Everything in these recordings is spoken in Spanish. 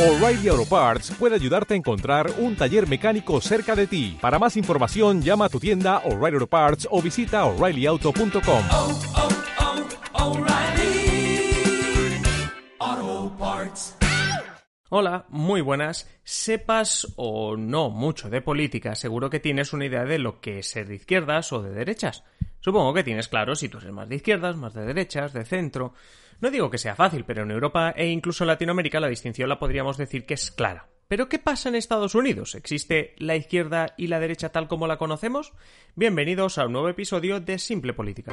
O'Reilly Auto Parts puede ayudarte a encontrar un taller mecánico cerca de ti. Para más información, llama a tu tienda O'Reilly Auto Parts o visita oreillyauto.com. oh, oh, Parts. Hola, muy buenas. Sepas o no mucho de política, seguro que tienes una idea de lo que es ser de izquierdas o de derechas. Supongo que tienes claro si tú eres más de izquierdas, más de derechas, de centro. No digo que sea fácil, pero en Europa e incluso en Latinoamérica la distinción la podríamos decir que es clara. ¿Pero qué pasa en Estados Unidos? ¿Existe la izquierda y la derecha tal como la conocemos? Bienvenidos a un nuevo episodio de Simple Política.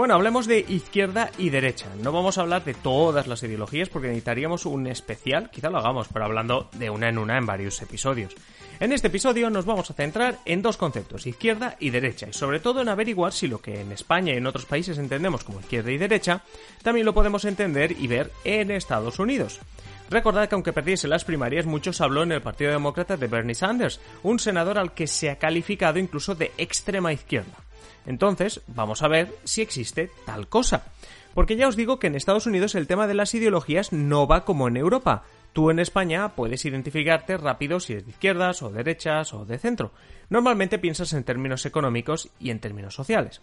Bueno, hablemos de izquierda y derecha. No vamos a hablar de todas las ideologías porque necesitaríamos un especial, quizá lo hagamos, pero hablando de una en una en varios episodios. En este episodio nos vamos a centrar en dos conceptos, izquierda y derecha, y sobre todo en averiguar si lo que en España y en otros países entendemos como izquierda y derecha, también lo podemos entender y ver en Estados Unidos. Recordad que aunque perdiese las primarias, muchos habló en el Partido Demócrata de Bernie Sanders, un senador al que se ha calificado incluso de extrema izquierda. Entonces, vamos a ver si existe tal cosa. Porque ya os digo que en Estados Unidos el tema de las ideologías no va como en Europa. Tú en España puedes identificarte rápido si eres de izquierdas o derechas o de centro. Normalmente piensas en términos económicos y en términos sociales.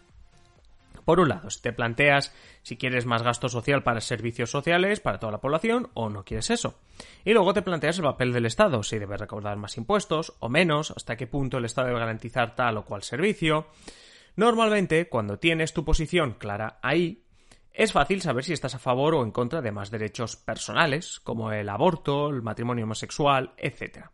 Por un lado, si te planteas si quieres más gasto social para servicios sociales para toda la población o no quieres eso. Y luego te planteas el papel del Estado, si debe recaudar más impuestos o menos, hasta qué punto el Estado debe garantizar tal o cual servicio. Normalmente, cuando tienes tu posición clara ahí, es fácil saber si estás a favor o en contra de más derechos personales, como el aborto, el matrimonio homosexual, etc.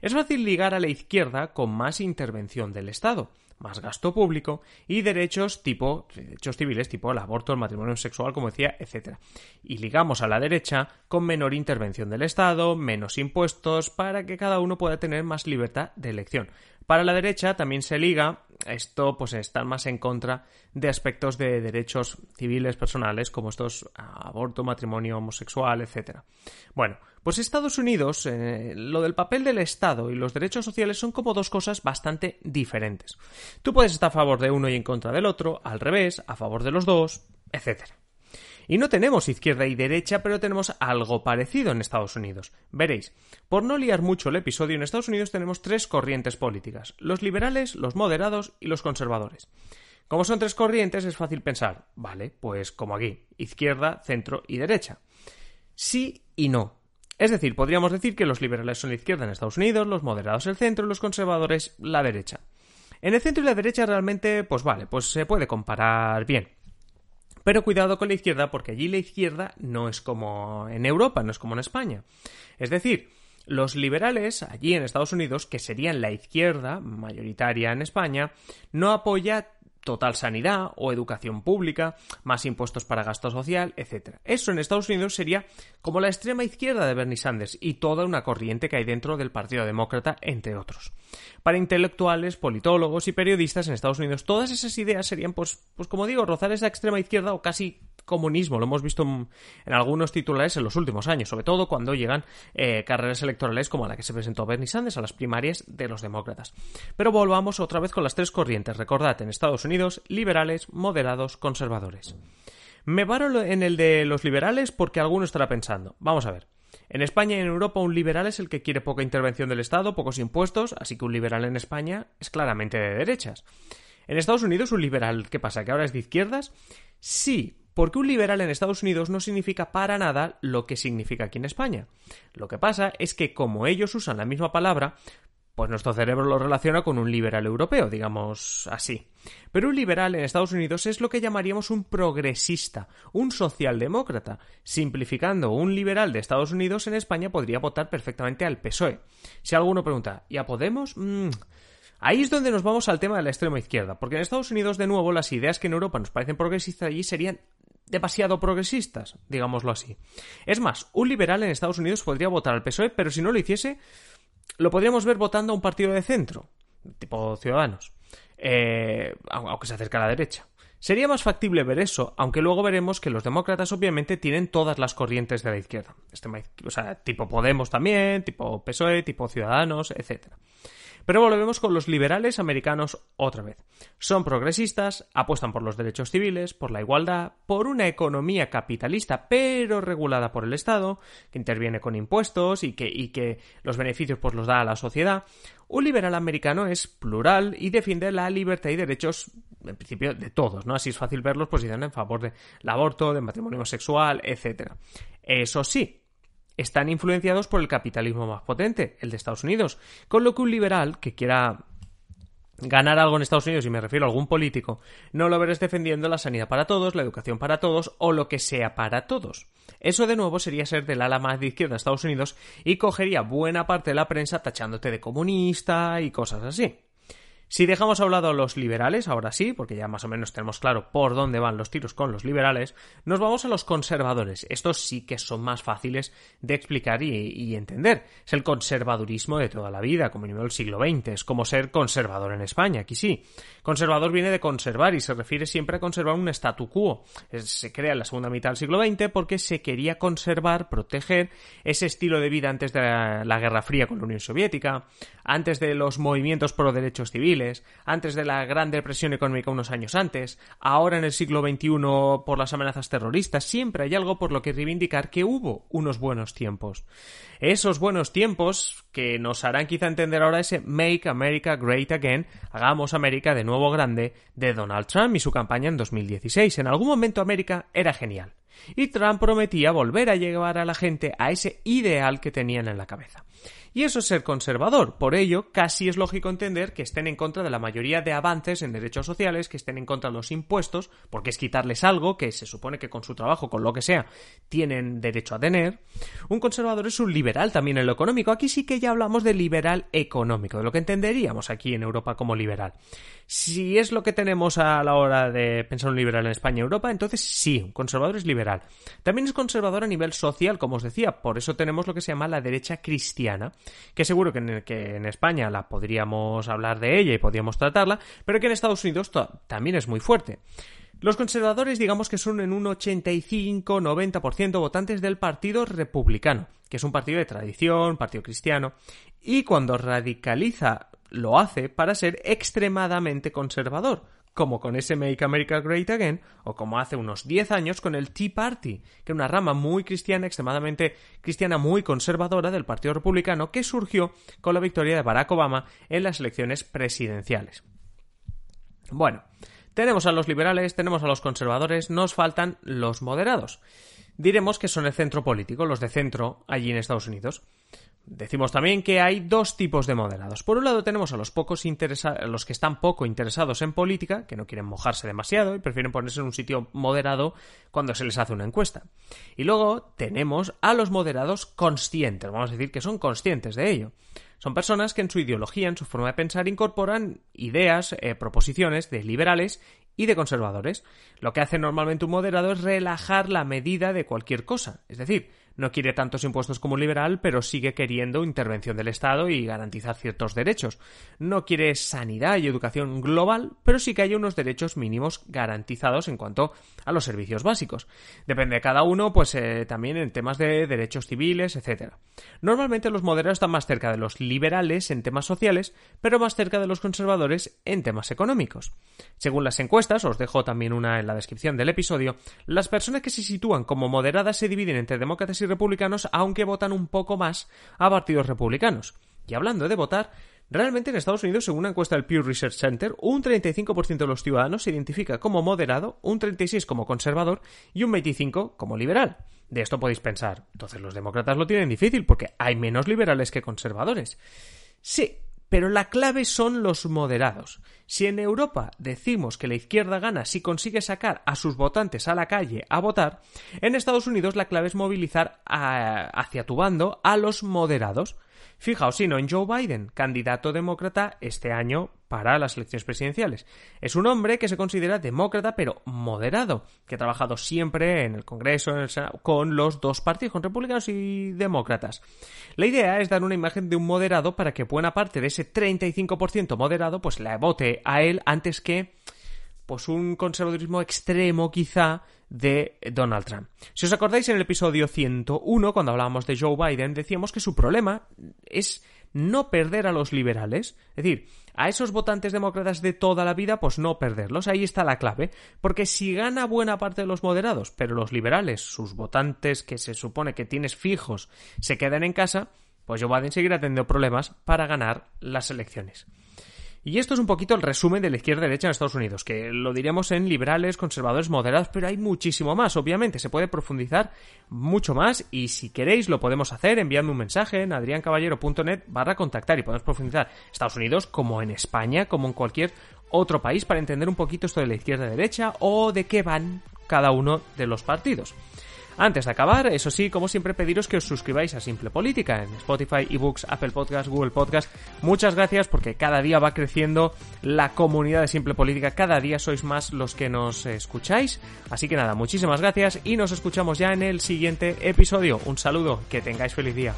Es fácil ligar a la izquierda con más intervención del Estado, más gasto público y derechos tipo derechos civiles tipo el aborto, el matrimonio sexual, como decía, etc. Y ligamos a la derecha con menor intervención del Estado, menos impuestos para que cada uno pueda tener más libertad de elección. Para la derecha también se liga esto pues estar más en contra de aspectos de derechos civiles personales como estos aborto, matrimonio homosexual, etc. Bueno, pues Estados Unidos, eh, lo del papel del Estado y los derechos sociales son como dos cosas bastante diferentes. Tú puedes estar a favor de uno y en contra del otro, al revés, a favor de los dos, etc. Y no tenemos izquierda y derecha, pero tenemos algo parecido en Estados Unidos. Veréis, por no liar mucho el episodio, en Estados Unidos tenemos tres corrientes políticas, los liberales, los moderados y los conservadores. Como son tres corrientes, es fácil pensar, vale, pues como aquí, izquierda, centro y derecha. Sí y no. Es decir, podríamos decir que los liberales son la izquierda en Estados Unidos, los moderados el centro y los conservadores la derecha. En el centro y la derecha realmente, pues vale, pues se puede comparar bien. Pero cuidado con la izquierda porque allí la izquierda no es como en Europa, no es como en España. Es decir, los liberales allí en Estados Unidos, que serían la izquierda mayoritaria en España, no apoya total sanidad o educación pública, más impuestos para gasto social, etc. Eso en Estados Unidos sería como la extrema izquierda de Bernie Sanders y toda una corriente que hay dentro del Partido Demócrata, entre otros. Para intelectuales, politólogos y periodistas en Estados Unidos, todas esas ideas serían, pues, pues como digo, rozar esa extrema izquierda o casi comunismo. Lo hemos visto en, algunos titulares en los últimos años, sobre todo cuando llegan eh, carreras electorales como la que se presentó Bernie Sanders a las primarias de los demócratas. Pero volvamos otra vez con las tres corrientes. Recordad, en Estados Unidos, liberales, moderados, conservadores. Me paro en el de los liberales porque alguno estará pensando. Vamos a ver. En España y en Europa un liberal es el que quiere poca intervención del Estado, pocos impuestos, así que un liberal en España es claramente de derechas. En Estados Unidos un liberal, ¿qué pasa? ¿Que ahora es de izquierdas? Sí, porque un liberal en Estados Unidos no significa para nada lo que significa aquí en España. Lo que pasa es que como ellos usan la misma palabra, pues nuestro cerebro lo relaciona con un liberal europeo, digamos así. Pero un liberal en Estados Unidos es lo que llamaríamos un progresista, un socialdemócrata. Simplificando, un liberal de Estados Unidos en España podría votar perfectamente al PSOE. Si alguno pregunta, ¿y a Podemos? Mm, Ahí es donde nos vamos al tema de la extrema izquierda, porque en Estados Unidos, de nuevo, las ideas que en Europa nos parecen progresistas allí serían demasiado progresistas, digámoslo así. Es más, un liberal en Estados Unidos podría votar al PSOE, pero si no lo hiciese, lo podríamos ver votando a un partido de centro, tipo Ciudadanos, eh, aunque se acerca a la derecha. Sería más factible ver eso, aunque luego veremos que los demócratas obviamente tienen todas las corrientes de la izquierda. Este, o sea, tipo Podemos también, tipo PSOE, tipo Ciudadanos, etc. Pero volvemos con los liberales americanos otra vez. Son progresistas, apuestan por los derechos civiles, por la igualdad, por una economía capitalista pero regulada por el Estado, que interviene con impuestos y que, y que los beneficios pues los da a la sociedad. Un liberal americano es plural y defiende la libertad y derechos, en principio, de todos, ¿no? Así es fácil verlos posicionando en favor del aborto, del matrimonio sexual, etc. Eso sí, están influenciados por el capitalismo más potente, el de Estados Unidos, con lo que un liberal que quiera ganar algo en Estados Unidos, y me refiero a algún político, no lo verás defendiendo la sanidad para todos, la educación para todos o lo que sea para todos. Eso de nuevo sería ser del ala más de izquierda de Estados Unidos y cogería buena parte de la prensa tachándote de comunista y cosas así. Si dejamos a un lado a los liberales, ahora sí, porque ya más o menos tenemos claro por dónde van los tiros con los liberales, nos vamos a los conservadores. Estos sí que son más fáciles de explicar y, entender. Es el conservadurismo de toda la vida, como el siglo XX. Es como ser conservador en España, aquí sí. Conservador viene de conservar y se refiere siempre a conservar un statu quo. se crea en la segunda mitad del siglo XX porque se quería conservar, proteger ese estilo de vida antes de la Guerra Fría con la Unión Soviética, antes de los movimientos pro derechos civiles, antes de la Gran Depresión Económica unos años antes, ahora en el siglo XXI por las amenazas terroristas, siempre hay algo por lo que reivindicar que hubo unos buenos tiempos. Esos buenos tiempos que nos harán quizá entender ahora ese Make America Great Again, hagamos América de nuevo grande, de Donald Trump y su campaña en 2016. En algún momento América era genial. Y Trump prometía volver a llevar a la gente a ese ideal que tenían en la cabeza. Y eso es ser conservador. Por ello, casi es lógico entender que estén en contra de la mayoría de avances en derechos sociales, que estén en contra de los impuestos, porque es quitarles algo que se supone que con su trabajo, con lo que sea, tienen derecho a tener. Un conservador es un liberal también en lo económico. Aquí sí que ya hablamos de liberal económico, de lo que entenderíamos aquí en Europa como liberal. Si es lo que tenemos a la hora de pensar un liberal en España y Europa, entonces sí, un conservador es liberal. También es conservador a nivel social, como os decía, por eso tenemos lo que se llama la derecha cristiana, que seguro que en, España la podríamos hablar de ella y podríamos tratarla, pero que en Estados Unidos también es muy fuerte. Los conservadores digamos que son en un 85-90% votantes del Partido Republicano, que es un partido de tradición, partido cristiano, y cuando radicaliza lo hace para ser extremadamente conservador, como con ese Make America Great Again, o como hace unos 10 años con el Tea Party, que es una rama muy cristiana, extremadamente cristiana, muy conservadora del Partido Republicano, que surgió con la victoria de Barack Obama en las elecciones presidenciales. Bueno, tenemos a los liberales, tenemos a los conservadores, nos faltan los moderados. Diremos que son el centro político, los de centro allí en Estados Unidos. Decimos también que hay dos tipos de moderados. Por un lado tenemos a los pocos los que están poco interesados en política, que no quieren mojarse demasiado y prefieren ponerse en un sitio moderado cuando se les hace una encuesta. Y luego tenemos a los moderados conscientes, vamos a decir que son conscientes de ello. Son personas que en su ideología, en su forma de pensar, incorporan ideas, eh, proposiciones de liberales y de conservadores. Lo que hace normalmente un moderado es relajar la medida de cualquier cosa. Es decir, no quiere tantos impuestos como un liberal, pero sigue queriendo intervención del Estado y garantizar ciertos derechos. No quiere sanidad y educación global, pero sí que hay unos derechos mínimos garantizados en cuanto a los servicios básicos. Depende de cada uno, pues eh, también en temas de derechos civiles, etc. Normalmente los moderados están más cerca de los liberales en temas sociales, pero más cerca de los conservadores en temas económicos. Según las encuestas, os dejo también una en la descripción del episodio, las personas que se sitúan como moderadas se dividen entre demócratas y republicanos, aunque votan un poco más a partidos republicanos. Y hablando de votar, realmente en Estados Unidos, según una encuesta del Pew Research Center, un 35% de los ciudadanos se identifica como moderado, un 36% como conservador y un 25% como liberal. De esto podéis pensar, entonces los demócratas lo tienen difícil porque hay menos liberales que conservadores. Sí, pero la clave son los moderados. Si en Europa decimos que la izquierda gana si consigue sacar a sus votantes a la calle a votar, en Estados Unidos la clave es movilizar hacia tu bando a los moderados. Fijaos, si no en Joe Biden, candidato demócrata este año para las elecciones presidenciales. Es un hombre que se considera demócrata pero moderado, que ha trabajado siempre en el Congreso en el con los dos partidos, con republicanos y demócratas. La idea es dar una imagen de un moderado para que buena parte de ese 35% moderado pues la vote a él antes que pues un conservadurismo extremo quizá de Donald Trump. Si os acordáis en el episodio 101, cuando hablábamos de Joe Biden, decíamos que su problema es no perder a los liberales, es decir, a esos votantes demócratas de toda la vida, pues no perderlos, ahí está la clave, porque si gana buena parte de los moderados, pero los liberales, sus votantes que se supone que tienes fijos, se quedan en casa, pues Joe Biden seguirá teniendo problemas para ganar las elecciones. Y esto es un poquito el resumen de la izquierda-derecha en Estados Unidos, que lo diremos en liberales, conservadores, moderados, pero hay muchísimo más, obviamente, se puede profundizar mucho más y si queréis lo podemos hacer, enviadme un mensaje en adriancaballero.net barra contactar y podemos profundizar Estados Unidos como en España, como en cualquier otro país para entender un poquito esto de la izquierda-derecha o de qué van cada uno de los partidos. Antes de acabar, eso sí, como siempre, pediros que os suscribáis a Simple Política en Spotify, eBooks, Apple Podcasts, Google Podcasts. Muchas gracias porque cada día va creciendo la comunidad de Simple Política. Cada día sois más los que nos escucháis. Así que nada, muchísimas gracias y nos escuchamos ya en el siguiente episodio. Un saludo, que tengáis feliz día.